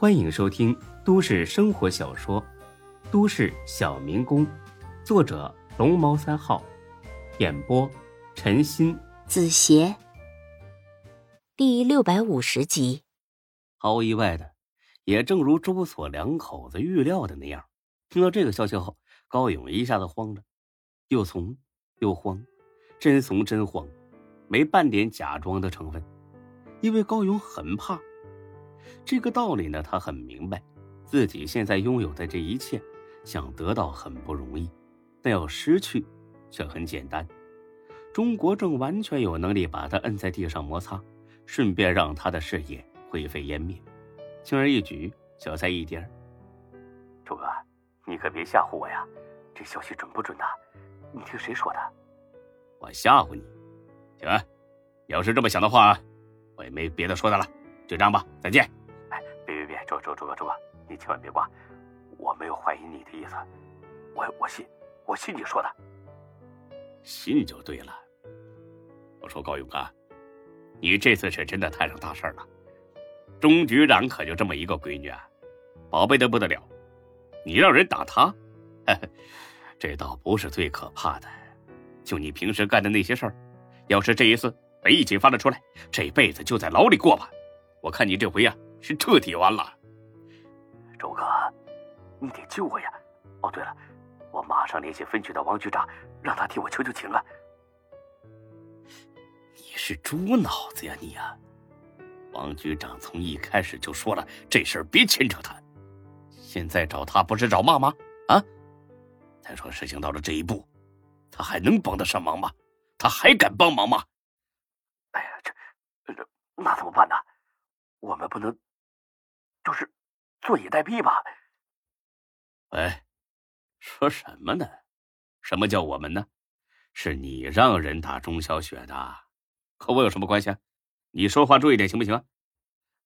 欢迎收听都市生活小说《都市小民工》，作者龙猫三号，演播陈鑫、子邪，第六百五十集。毫无意外的，也正如周所两口子预料的那样，听到这个消息后，高勇一下子慌了，又怂又慌，真怂真慌，没半点假装的成分，因为高勇很怕。这个道理呢，他很明白，自己现在拥有的这一切，想得到很不容易，但要失去，却很简单。钟国正完全有能力把他摁在地上摩擦，顺便让他的事业灰飞烟灭。轻而易举，小菜一碟。周哥，你可别吓唬我呀！这消息准不准的？你听谁说的？我吓唬你？行，要是这么想的话，我也没别的说的了，就这样吧，再见。周周周哥周哥，你千万别挂，我没有怀疑你的意思，我我信，我信你说的，信就对了。我说高勇啊，你这次是真的摊上大事了，钟局长可就这么一个闺女啊，宝贝的不得了，你让人打他，这倒不是最可怕的，就你平时干的那些事儿，要是这一次被一起发了出来，这辈子就在牢里过吧，我看你这回呀是彻底完了。周哥，你得救我呀！哦，对了，我马上联系分局的王局长，让他替我求求情啊！你是猪脑子呀你呀！王局长从一开始就说了，这事儿别牵扯他。现在找他不是找骂吗？啊！再说事情到了这一步，他还能帮得上忙吗？他还敢帮忙吗？哎呀，这这那怎么办呢？我们不能，就是。坐以待毙吧。哎，说什么呢？什么叫我们呢？是你让人打钟小雪的，和我有什么关系？啊？你说话注意点行不行啊？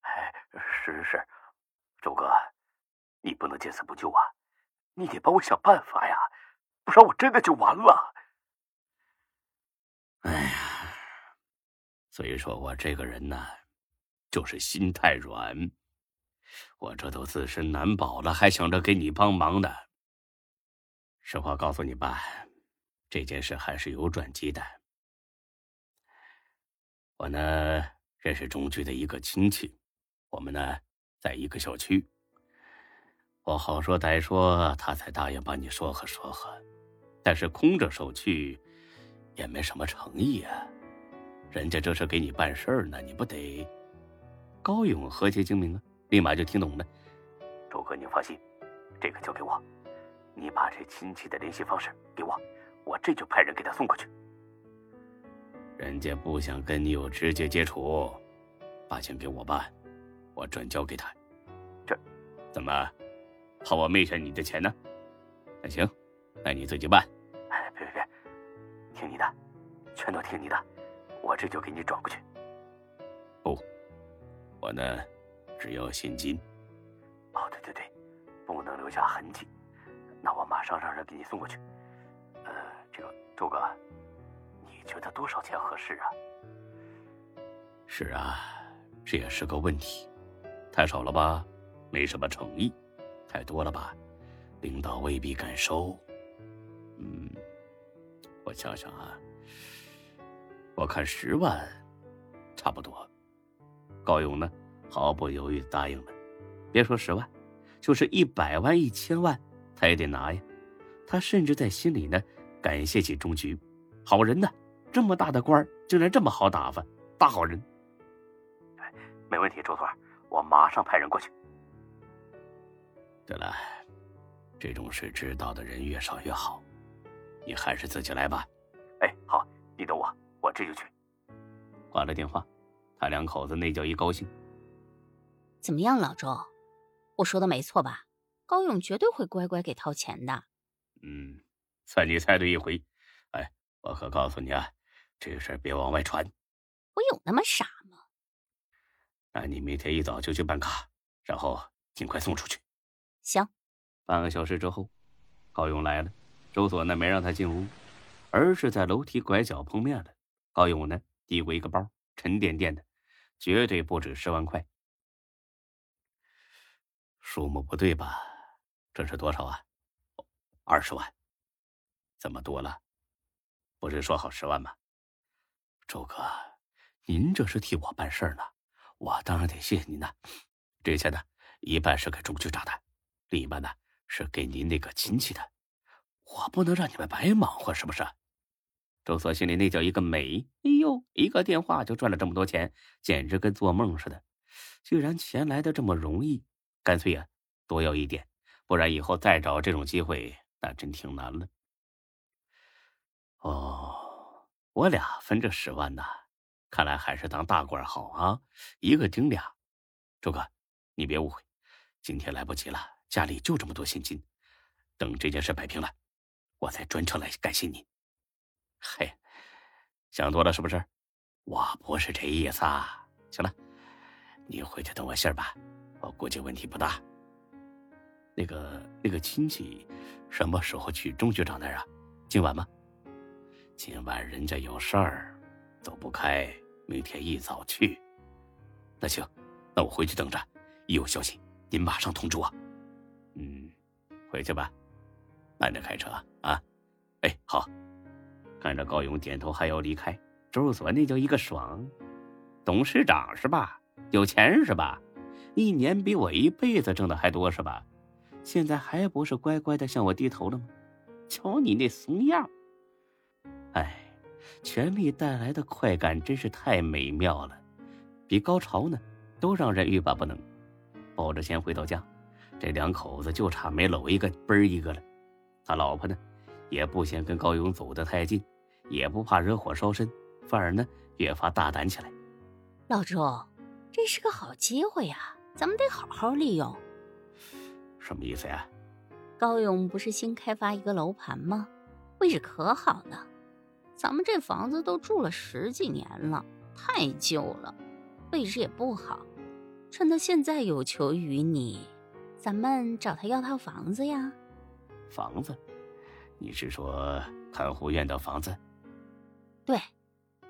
哎，是是是，周哥，你不能见死不救啊！你得帮我想办法呀，不然我真的就完了。哎呀，所以说我这个人呢，就是心太软。我这都自身难保了，还想着给你帮忙呢。实话告诉你吧，这件事还是有转机的。我呢认识中局的一个亲戚，我们呢在一个小区。我好说歹说，他才答应帮你说和说和。但是空着手去，也没什么诚意啊。人家这是给你办事儿呢，你不得？高勇何其精明啊！立马就听懂了，周哥，你放心，这个交给我，你把这亲戚的联系方式给我，我这就派人给他送过去。人家不想跟你有直接接触，把钱给我办，我转交给他。这，怎么，怕我昧下你的钱呢？那行，那你自己办。哎，别别别，听你的，全都听你的，我这就给你转过去。不，我呢？只要现金。哦，对对对，不能留下痕迹。那我马上让人给你送过去。呃，这个周哥，你觉得多少钱合适啊？是啊，这也是个问题。太少了吧，没什么诚意；太多了吧，领导未必敢收。嗯，我想想啊，我看十万差不多。高勇呢？毫不犹豫答应了，别说十万，就是一百万、一千万，他也得拿呀。他甚至在心里呢，感谢起中局，好人呢，这么大的官竟然这么好打发，大好人。没问题，周团，我马上派人过去。对了，这种事知道的人越少越好，你还是自己来吧。哎，好，你等我，我这就去。挂了电话，他两口子那叫一高兴。怎么样，老周？我说的没错吧？高勇绝对会乖乖给掏钱的。嗯，算你猜对一回。哎，我可告诉你啊，这事别往外传。我有那么傻吗？那你明天一早就去办卡，然后尽快送出去。行。半个小时之后，高勇来了。周所呢没让他进屋，而是在楼梯拐角碰面了。高勇呢递过一个包，沉甸甸的，绝对不止十万块。数目不对吧？这是多少啊？二十万，怎么多了？不是说好十万吗？周哥，您这是替我办事呢，我当然得谢谢您呐。这钱呢，一半是给钟局长的，另一半呢是给您那个亲戚的。我不能让你们白忙活，是不是？周所心里那叫一个美！哎呦，一个电话就赚了这么多钱，简直跟做梦似的。居然钱来的这么容易，干脆呀多要一点，不然以后再找这种机会那真挺难了。哦，我俩分这十万呢，看来还是当大官好啊，一个顶俩。周哥，你别误会，今天来不及了，家里就这么多现金，等这件事摆平了。我再专程来感谢你。嘿，想多了是不是？我不是这意思啊。行了，你回去等我信儿吧，我估计问题不大。那个那个亲戚什么时候去钟局长那儿啊？今晚吗？今晚人家有事儿，走不开，明天一早去。那行，那我回去等着，一有消息您马上通知我。嗯，回去吧。慢点开车啊！哎，好。看着高勇点头还要离开，周所那叫一个爽。董事长是吧？有钱是吧？一年比我一辈子挣的还多是吧？现在还不是乖乖的向我低头了吗？瞧你那怂样！哎，权力带来的快感真是太美妙了，比高潮呢都让人欲罢不能。抱着钱回到家，这两口子就差没搂一个嘣儿一个了。他老婆呢，也不嫌跟高勇走得太近，也不怕惹火烧身，反而呢越发大胆起来。老周，这是个好机会呀，咱们得好好利用。什么意思呀？高勇不是新开发一个楼盘吗？位置可好了，咱们这房子都住了十几年了，太旧了，位置也不好。趁他现在有求于你，咱们找他要套房子呀。房子，你是说看护院的房子？对，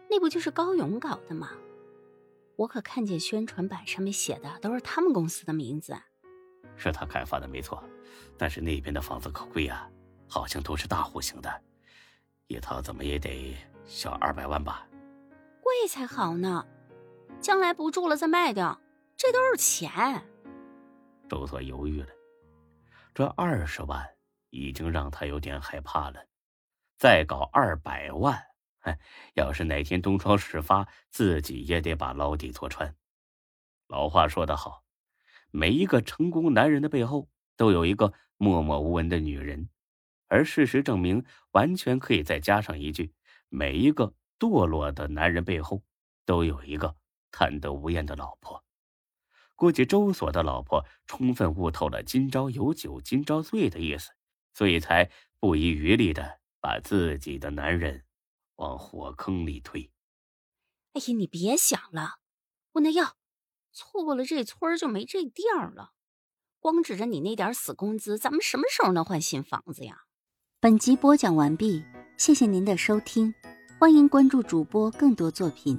那不就是高勇搞的吗？我可看见宣传板上面写的都是他们公司的名字。是他开发的没错，但是那边的房子可贵呀，好像都是大户型的，一套怎么也得小二百万吧？贵才好呢，将来不住了再卖掉，这都是钱。周所犹豫了，这二十万。已经让他有点害怕了，再搞二百万，哎，要是哪天东窗事发，自己也得把牢底坐穿。老话说得好，每一个成功男人的背后都有一个默默无闻的女人，而事实证明，完全可以再加上一句：每一个堕落的男人背后都有一个贪得无厌的老婆。估计周所的老婆充分悟透了“今朝有酒今朝醉”的意思。所以才不遗余力的把自己的男人往火坑里推。哎呀，你别想了，我那要，错过了这村就没这店了。光指着你那点死工资，咱们什么时候能换新房子呀？本集播讲完毕，谢谢您的收听，欢迎关注主播更多作品。